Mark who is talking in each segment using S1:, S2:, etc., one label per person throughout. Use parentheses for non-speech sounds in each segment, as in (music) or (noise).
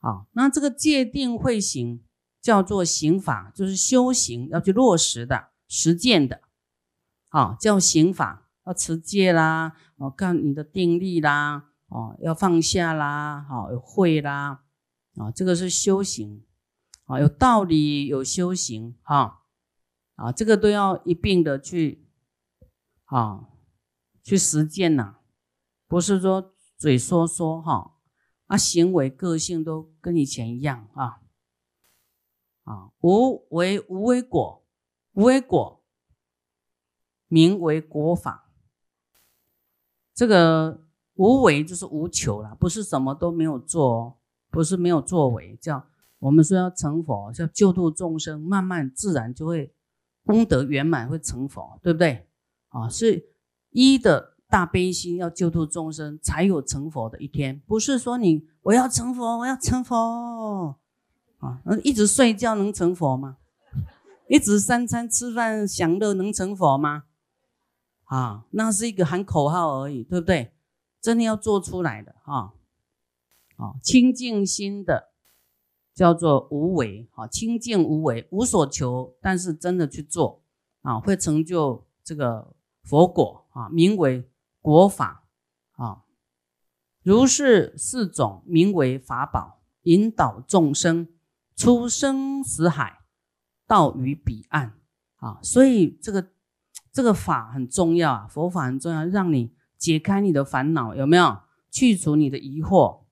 S1: 啊，那这个戒定慧行叫做行法，就是修行要去落实的、实践的，啊，叫行法，要持戒啦，哦，看你的定力啦，哦，要放下啦，好，有慧啦，啊，这个是修行，啊，有道理，有修行，哈，啊，这个都要一并的去，啊，去实践呐，不是说嘴说说，哈。啊行为个性都跟以前一样啊，啊，无为无为果，无为果名为果法。这个无为就是无求了，不是什么都没有做，不是没有作为，叫我们说要成佛，叫救度众生，慢慢自然就会功德圆满，会成佛，对不对？啊，是一的。大悲心要救度众生，才有成佛的一天。不是说你我要成佛，我要成佛啊！一直睡觉能成佛吗？(laughs) 一直三餐吃饭享乐能成佛吗？啊，那是一个喊口号而已，对不对？真的要做出来的哈！啊，清净心的叫做无为啊，清净无为，无所求，但是真的去做啊，会成就这个佛果啊，名为。国法啊，如是四种名为法宝，引导众生出生死海，到于彼岸啊。所以这个这个法很重要啊，佛法很重要，让你解开你的烦恼，有没有？去除你的疑惑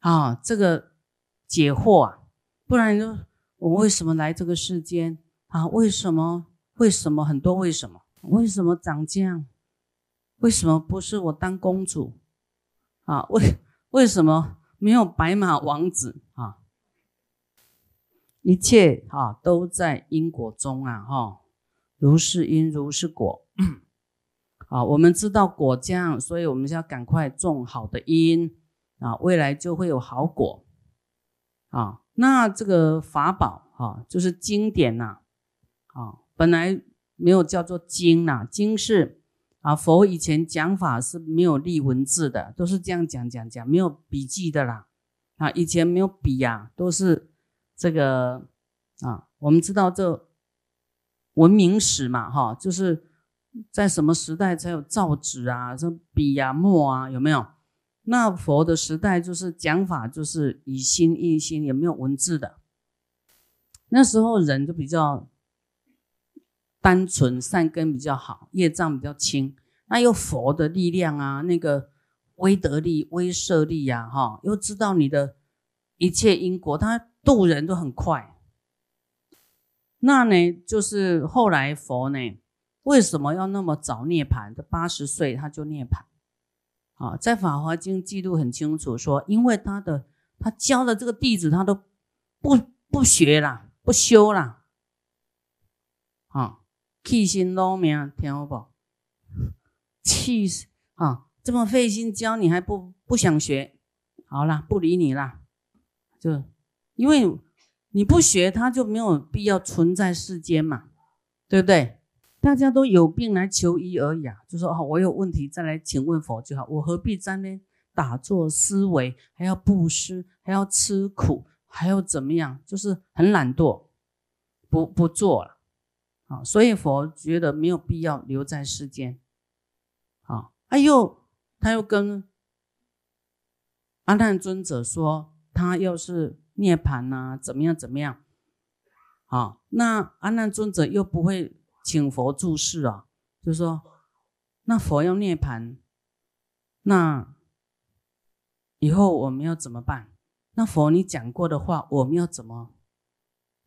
S1: 啊，这个解惑啊，不然就我为什么来这个世间啊？为什么？为什么很多为什么？为什么长这样？为什么不是我当公主啊？为为什么没有白马王子啊？一切哈都在因果中啊！哈，如是因如是果 (clears throat) 啊！我们知道果将，所以我们就要赶快种好的因啊，未来就会有好果啊。那这个法宝哈，就是经典呐啊，本来没有叫做经呐，经是。啊，佛以前讲法是没有立文字的，都是这样讲讲讲，没有笔记的啦。啊，以前没有笔呀，都是这个啊。我们知道这文明史嘛，哈，就是在什么时代才有造纸啊，这笔呀、墨啊，有没有？那佛的时代就是讲法，就是以心印心，也没有文字的。那时候人就比较。单纯善根比较好，业障比较轻，那有佛的力量啊，那个威德力、威慑力呀，哈，又知道你的一切因果，他渡人都很快。那呢，就是后来佛呢，为什么要那么早涅盘？这八十岁他就涅盘啊，在《法华经》记录很清楚，说因为他的他教的这个弟子，他都不不学啦，不修啦，气心劳命，听好不？气死啊！这么费心教你还不不想学？好啦，不理你啦。就因为你不学，他就没有必要存在世间嘛，对不对？大家都有病来求医而已啊，就说哦，我有问题再来请问佛就好，我何必在那打坐思维，还要布施，还要吃苦，还要怎么样？就是很懒惰，不不做了。啊，所以佛觉得没有必要留在世间。啊，他又他又跟阿难尊者说，他要是涅盘呐，怎么样怎么样？啊，那阿难尊者又不会请佛注释啊，就说那佛要涅盘，那以后我们要怎么办？那佛你讲过的话，我们要怎么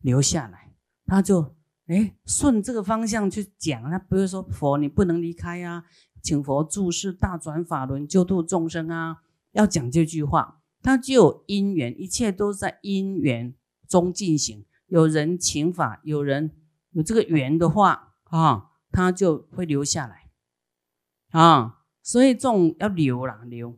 S1: 留下来？他就。哎，顺这个方向去讲，那不是说佛你不能离开呀，请佛注释大转法轮，救度众生啊，要讲这句话，它就有因缘，一切都在因缘中进行。有人请法，有人有这个缘的话啊，他就会留下来啊。所以这种要留啦，留。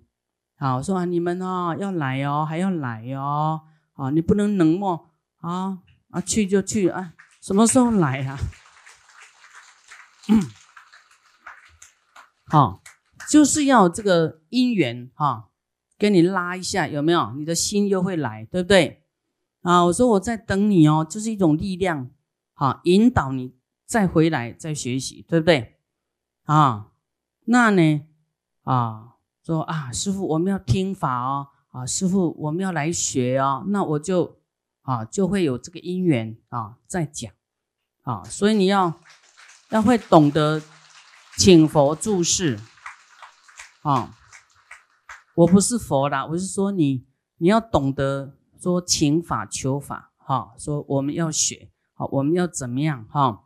S1: 好说啊，你们哦要来哦，还要来哦，啊，你不能冷漠啊啊，去就去啊。什么时候来啊？好，就是要这个姻缘哈，给你拉一下，有没有？你的心又会来，对不对？啊，我说我在等你哦，就是一种力量，好引导你再回来再学习，对不对？啊，那呢？啊，说啊，师傅我们要听法哦，啊，师傅我们要来学哦，那我就啊就会有这个因缘啊在讲，啊，所以你要要会懂得请佛注释，啊。我不是佛啦，我是说你，你要懂得说请法求法，哈，说我们要学，好，我们要怎么样，哈，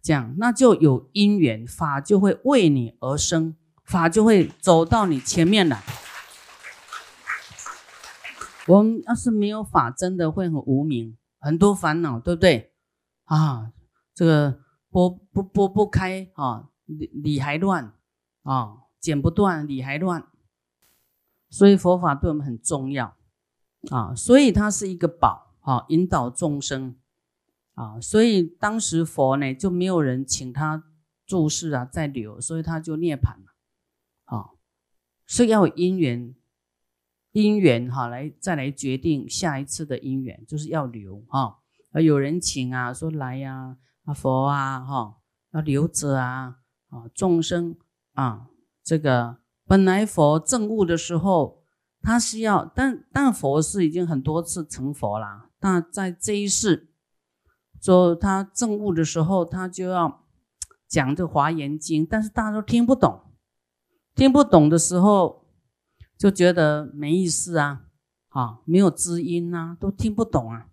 S1: 这样那就有因缘，法就会为你而生，法就会走到你前面来。我们要是没有法，真的会很无名，很多烦恼，对不对？啊，这个拨不拨不开啊，理理还乱啊，剪不断，理还乱。所以佛法对我们很重要啊，所以它是一个宝啊，引导众生啊。所以当时佛呢就没有人请他注释啊，再留，所以他就涅槃了啊。是要因缘，因缘哈来再来决定下一次的因缘，就是要留哈。啊，有人请啊，说来呀，啊佛啊哈，要留着啊啊众生啊这个。本来佛证悟的时候，他是要，但但佛是已经很多次成佛了。那在这一世，说他证悟的时候，他就要讲这《华严经》，但是大家都听不懂，听不懂的时候，就觉得没意思啊，啊，没有知音啊，都听不懂啊。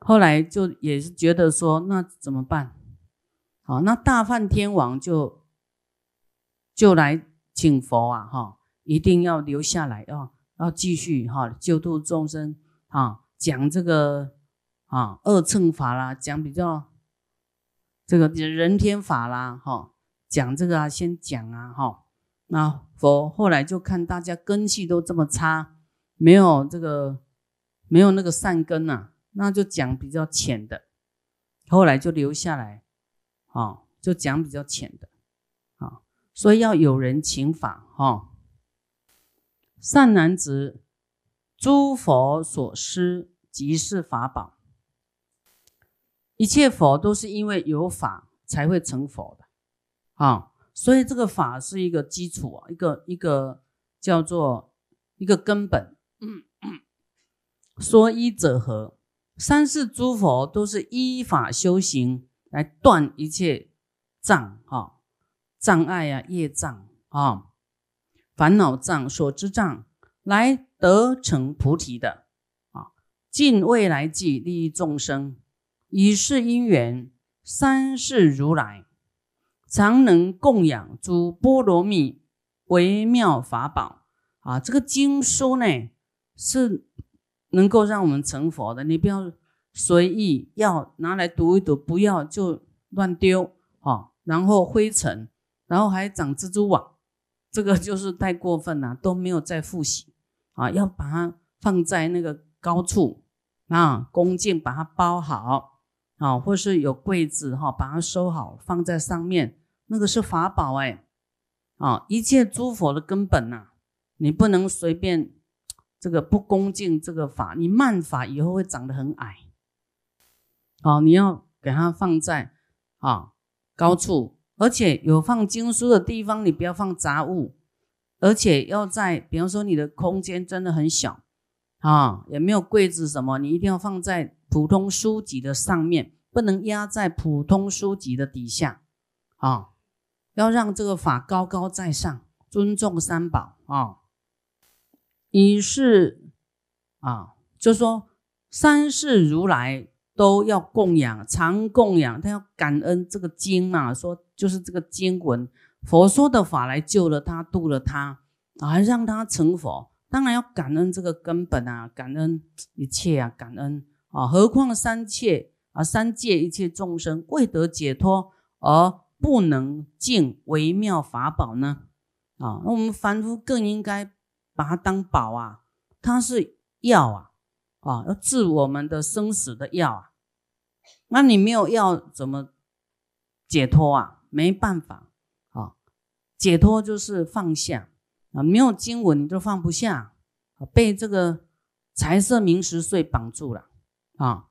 S1: 后来就也是觉得说，那怎么办？好，那大梵天王就。就来请佛啊，哈，一定要留下来哦，要继续哈救度众生啊，讲这个啊二乘法啦，讲比较这个人天法啦，哈，讲这个啊，先讲啊，哈，那佛后来就看大家根气都这么差，没有这个没有那个善根呐，那就讲比较浅的，后来就留下来，啊，就讲比较浅的。啊所以要有人请法哈，善男子，诸佛所施即是法宝。一切佛都是因为有法才会成佛的啊，所以这个法是一个基础啊，一个一个叫做一个根本。嗯说一者何？三世诸佛都是依法修行来断一切障哈。障碍啊，业障啊，烦恼障、所知障，来得成菩提的啊，尽未来际利益众生，以是因缘，三世如来常能供养诸波罗蜜微妙法宝啊。这个经书呢，是能够让我们成佛的。你不要随意要拿来读一读，不要就乱丢啊，然后灰尘。然后还长蜘蛛网，这个就是太过分了，都没有再复习啊！要把它放在那个高处啊，恭敬把它包好啊，或是有柜子哈，把它收好放在上面，那个是法宝哎啊！一切诸佛的根本呐，你不能随便这个不恭敬这个法，你慢法以后会长得很矮。好，你要给它放在啊高处。而且有放经书的地方，你不要放杂物，而且要在，比方说你的空间真的很小啊，也没有柜子什么，你一定要放在普通书籍的上面，不能压在普通书籍的底下啊，要让这个法高高在上，尊重三宝啊，以是啊，就说三世如来。都要供养，常供养，他要感恩这个经嘛，说就是这个经文，佛说的法来救了他，度了他，啊，让他成佛，当然要感恩这个根本啊，感恩一切啊，感恩啊，何况三切啊，三界一切众生未得解脱而不能敬微妙法宝呢？啊，那我们凡夫更应该把它当宝啊，它是药啊，啊，要治我们的生死的药啊。那你没有药怎么解脱啊？没办法啊，解脱就是放下啊，没有经文你都放不下，被这个财色名食睡绑住了啊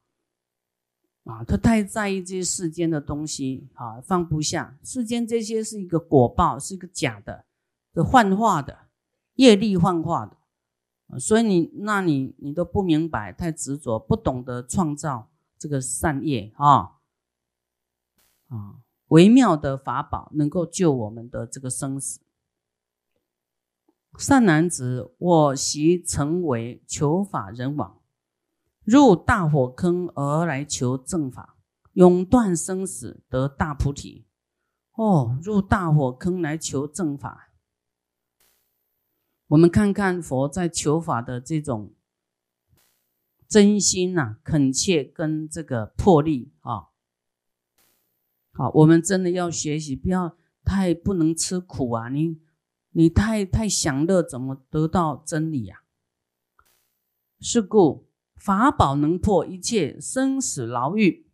S1: 啊！他太在意这世间的东西啊，放不下。世间这些是一个果报，是一个假的，是幻化的业力幻化的，所以你那你你都不明白，太执着，不懂得创造这个善业啊啊！微妙的法宝能够救我们的这个生死。善男子，我习成为求法人王，入大火坑而来求正法，永断生死，得大菩提。哦，入大火坑来求正法。我们看看佛在求法的这种真心呐、恳切跟这个魄力啊。好，我们真的要学习，不要太不能吃苦啊！你你太太享乐，怎么得到真理呀？是故法宝能破一切生死牢狱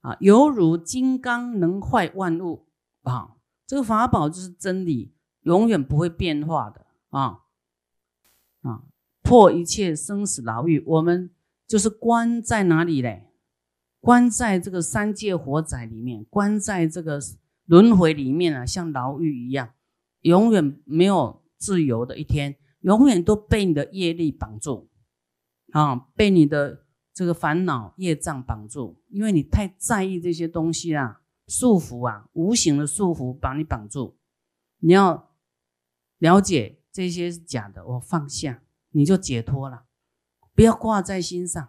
S1: 啊，犹如金刚能坏万物啊！这个法宝就是真理，永远不会变化的啊啊！破一切生死牢狱，我们就是关在哪里嘞？关在这个三界火宅里面，关在这个轮回里面啊，像牢狱一样，永远没有自由的一天，永远都被你的业力绑住啊，被你的这个烦恼业障绑住，因为你太在意这些东西啊，束缚啊，无形的束缚把你绑住。你要了解这些是假的，我放下，你就解脱了，不要挂在心上。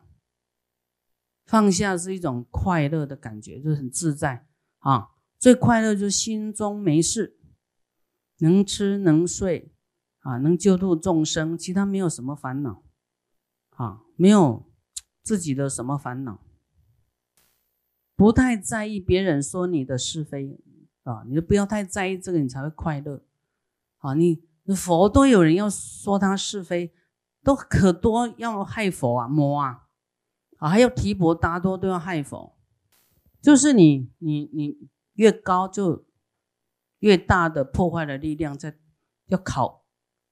S1: 放下是一种快乐的感觉，就是很自在啊。最快乐就是心中没事，能吃能睡啊，能救度众生，其他没有什么烦恼啊，没有自己的什么烦恼，不太在意别人说你的是非啊，你就不要太在意这个，你才会快乐啊。你佛都有人要说他是非，都可多要害佛啊，魔啊。啊，还有提婆达多都要害佛，就是你你你越高，就越大的破坏的力量在要考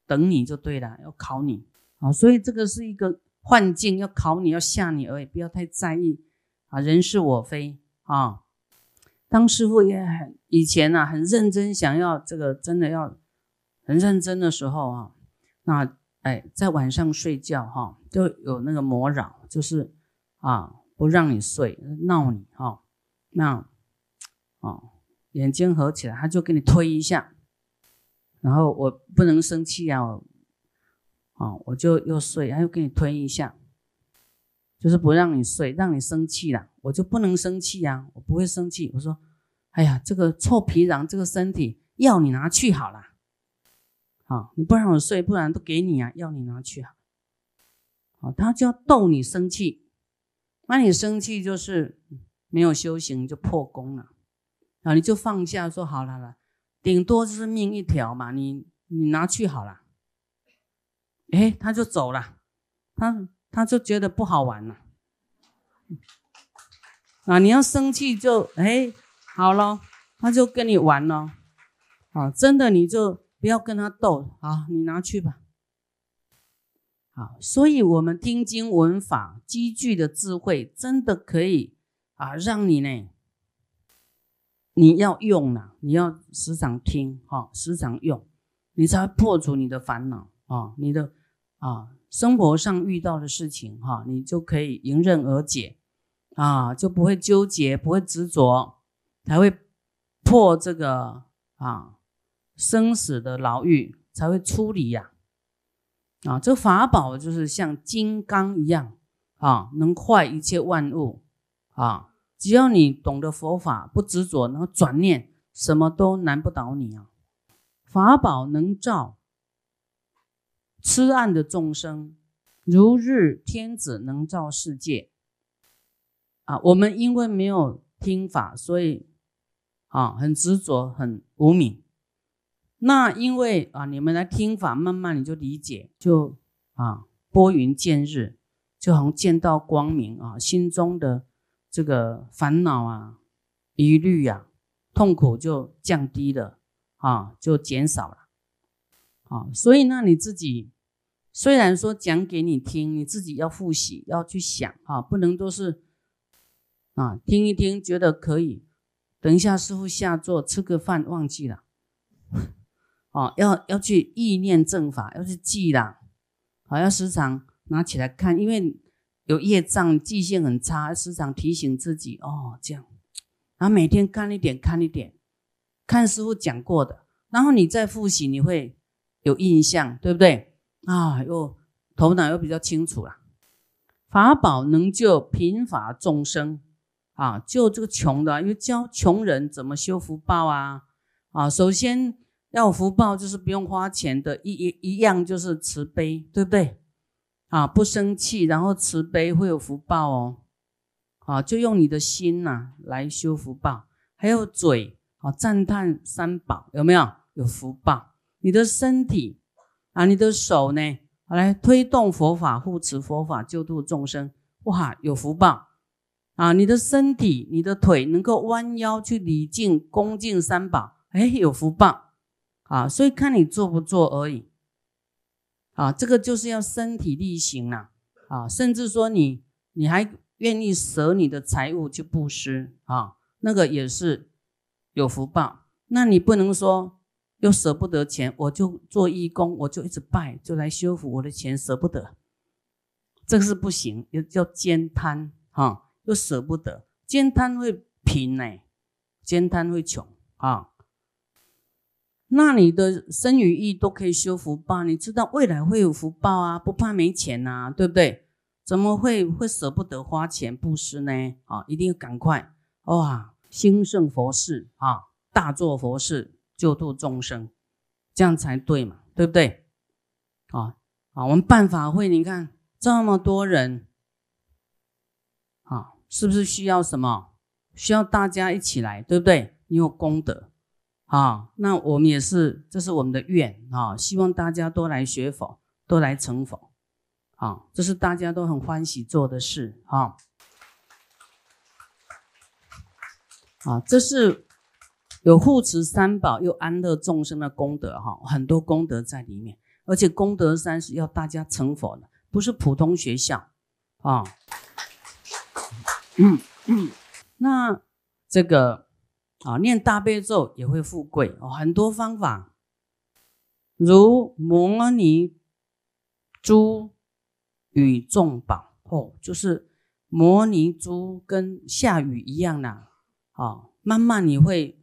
S1: 等你就对了，要考你啊，所以这个是一个幻境，要考你要吓你而已，不要太在意啊，人是我非啊。当师傅也很以前啊，很认真想要这个真的要很认真的时候啊，那哎在晚上睡觉哈，就有那个魔扰，就是。啊，不让你睡，闹你哈，那，哦，眼睛合起来，他就给你推一下，然后我不能生气啊，我就又睡，他又给你推一下，就是不让你睡，让你生气了，我就不能生气呀，我不会生气，我说，哎呀，这个臭皮囊，这个身体，要你拿去好了，好，你不让我睡，不然都给你啊，要你拿去好，好，他就要逗你生气。那你生气就是没有修行就破功了啊！你就放下说好了了，顶多就是命一条嘛，你你拿去好了。哎，他就走了，他他就觉得不好玩了啊！你要生气就哎好了，他就跟你玩了啊！真的你就不要跟他斗啊，你拿去吧。啊，所以，我们听经闻法积聚的智慧，真的可以啊，让你呢，你要用了，你要时常听哈，时常用，你才破除你的烦恼啊，你的啊，生活上遇到的事情哈，你就可以迎刃而解啊，就不会纠结，不会执着，才会破这个啊生死的牢狱，才会出离呀。啊，这法宝就是像金刚一样啊，能坏一切万物啊！只要你懂得佛法，不执着，然后转念，什么都难不倒你啊！法宝能照痴暗的众生，如日天子能照世界啊！我们因为没有听法，所以啊，很执着，很无明。那因为啊，你们来听法，慢慢你就理解，就啊拨云见日，就好像见到光明啊，心中的这个烦恼啊、疑虑呀、痛苦就降低了啊，就减少了啊，所以呢，你自己虽然说讲给你听，你自己要复习，要去想啊，不能都是啊听一听觉得可以，等一下师傅下座吃个饭忘记了，哦，要要去意念正法，要去记啦，好要时常拿起来看，因为有业障，记性很差，时常提醒自己哦，这样，然后每天看一点看一点，看师傅讲过的，然后你再复习，你会。有印象，对不对啊？又头脑又比较清楚了。法宝能救贫乏众生啊，救这个穷的，因为教穷人怎么修福报啊啊！首先要福报，就是不用花钱的，一一一样就是慈悲，对不对啊？不生气，然后慈悲会有福报哦。啊，就用你的心呐来修福报，还有嘴啊赞叹三宝，有没有有福报？你的身体啊，你的手呢？来推动佛法，护持佛法，救度众生，哇，有福报啊！你的身体，你的腿能够弯腰去礼敬、恭敬三宝，哎，有福报啊！所以看你做不做而已啊！这个就是要身体力行了啊！甚至说你你还愿意舍你的财物去布施啊，那个也是有福报。那你不能说。又舍不得钱，我就做义工，我就一直拜，就来修复我的钱，舍不得，这个是不行，又叫兼贪哈，又舍不得，兼贪会贫呢，兼贪会穷啊。那你的生与意都可以修福报，你知道未来会有福报啊，不怕没钱呐，对不对？怎么会会舍不得花钱布施呢？啊，一定要赶快哇，兴盛佛事啊，大做佛事。救度众生，这样才对嘛，对不对？啊啊，我们办法会，你看这么多人，啊，是不是需要什么？需要大家一起来，对不对？你有功德啊，那我们也是，这是我们的愿啊，希望大家都来学佛，都来成佛，啊，这是大家都很欢喜做的事啊，啊，这是。有护持三宝又安乐众生的功德哈，很多功德在里面，而且功德山是要大家成佛的，不是普通学校啊。嗯嗯，那这个啊，念大悲咒也会富贵哦，很多方法，如摩尼珠与众宝哦，就是摩尼珠跟下雨一样的啊，慢慢你会。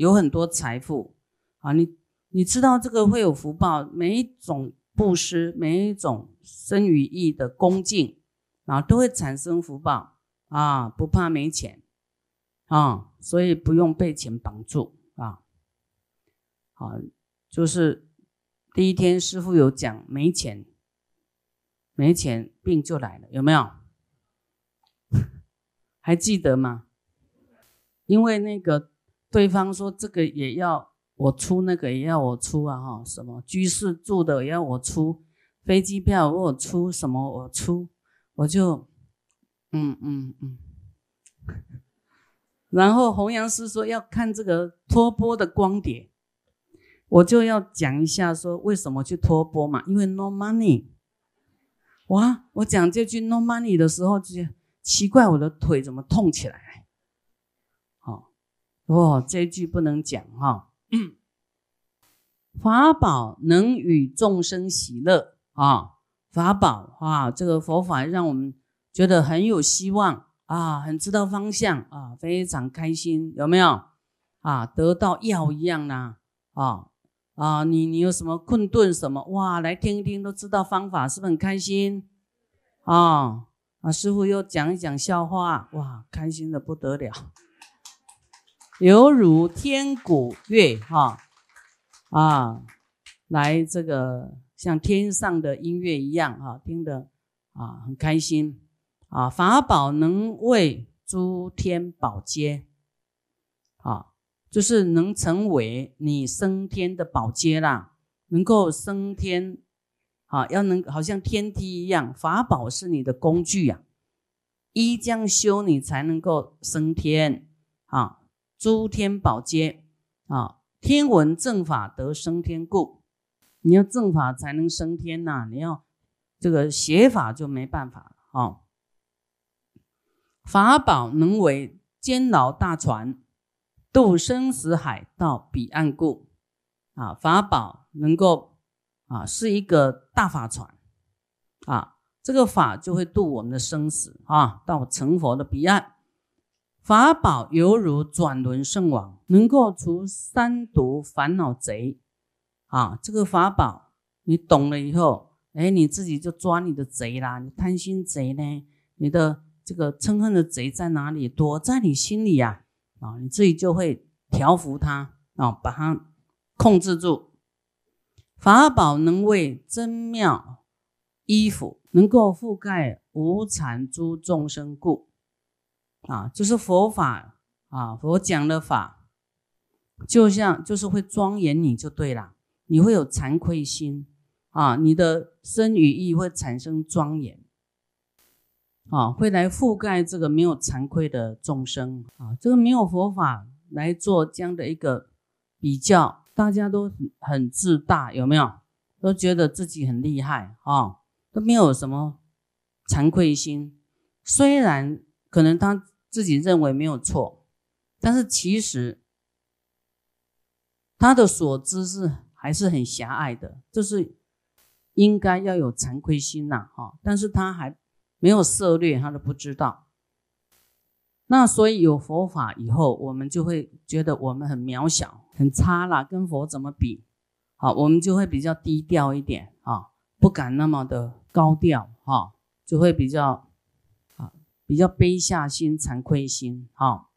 S1: 有很多财富啊，你你知道这个会有福报，每一种布施，每一种生与义的恭敬啊，都会产生福报啊，不怕没钱啊，所以不用被钱绑住啊。好，就是第一天师傅有讲，没钱，没钱病就来了，有没有？(laughs) 还记得吗？因为那个。对方说：“这个也要我出，那个也要我出啊！哈，什么居士住的也要我出，飞机票我出，什么我出，我就，嗯嗯嗯。然后弘扬师说要看这个托钵的光碟，我就要讲一下说为什么去托钵嘛，因为 no money。哇，我讲这句 no money 的时候，就奇怪我的腿怎么痛起来。”哦，这句不能讲哈。法宝能与众生喜乐啊，法宝啊，这个佛法让我们觉得很有希望啊，很知道方向啊，非常开心，有没有啊？得到药一样呢啊啊！你你有什么困顿什么哇？来听一听，都知道方法，是不是很开心啊？啊，师傅又讲一讲笑话，哇，开心的不得了。犹如天鼓乐，哈啊，来这个像天上的音乐一样，哈，听得啊很开心啊。法宝能为诸天宝阶，啊，就是能成为你升天的宝阶啦，能够升天，啊，要能好像天梯一样，法宝是你的工具呀，依将修你才能够升天，啊。诸天宝阶啊，天文正法得升天故你要正法才能升天呐，你要这个邪法就没办法了哦。法宝能为监牢大船，渡生死海到彼岸故。啊，法宝能够啊，是一个大法船啊，这个法就会渡我们的生死啊，到成佛的彼岸。法宝犹如转轮圣王，能够除三毒烦恼贼啊。这个法宝你懂了以后，哎，你自己就抓你的贼啦。你贪心贼呢？你的这个嗔恨的贼在哪里？躲在你心里呀啊，你自己就会调伏它啊，把它。控制住法宝，能为真妙衣服，能够覆盖无产诸众生故啊，就是佛法啊，佛讲的法，就像就是会庄严你就对了，你会有惭愧心啊，你的身语意会产生庄严啊，会来覆盖这个没有惭愧的众生啊，这个没有佛法来做这样的一个比较。大家都很自大，有没有？都觉得自己很厉害啊，都没有什么惭愧心。虽然可能他自己认为没有错，但是其实他的所知是还是很狭隘的，就是应该要有惭愧心呐，哈。但是他还没有涉略，他都不知道。那所以有佛法以后，我们就会觉得我们很渺小、很差啦，跟佛怎么比？好，我们就会比较低调一点啊，不敢那么的高调哈，就会比较，比较卑下心、惭愧心哈。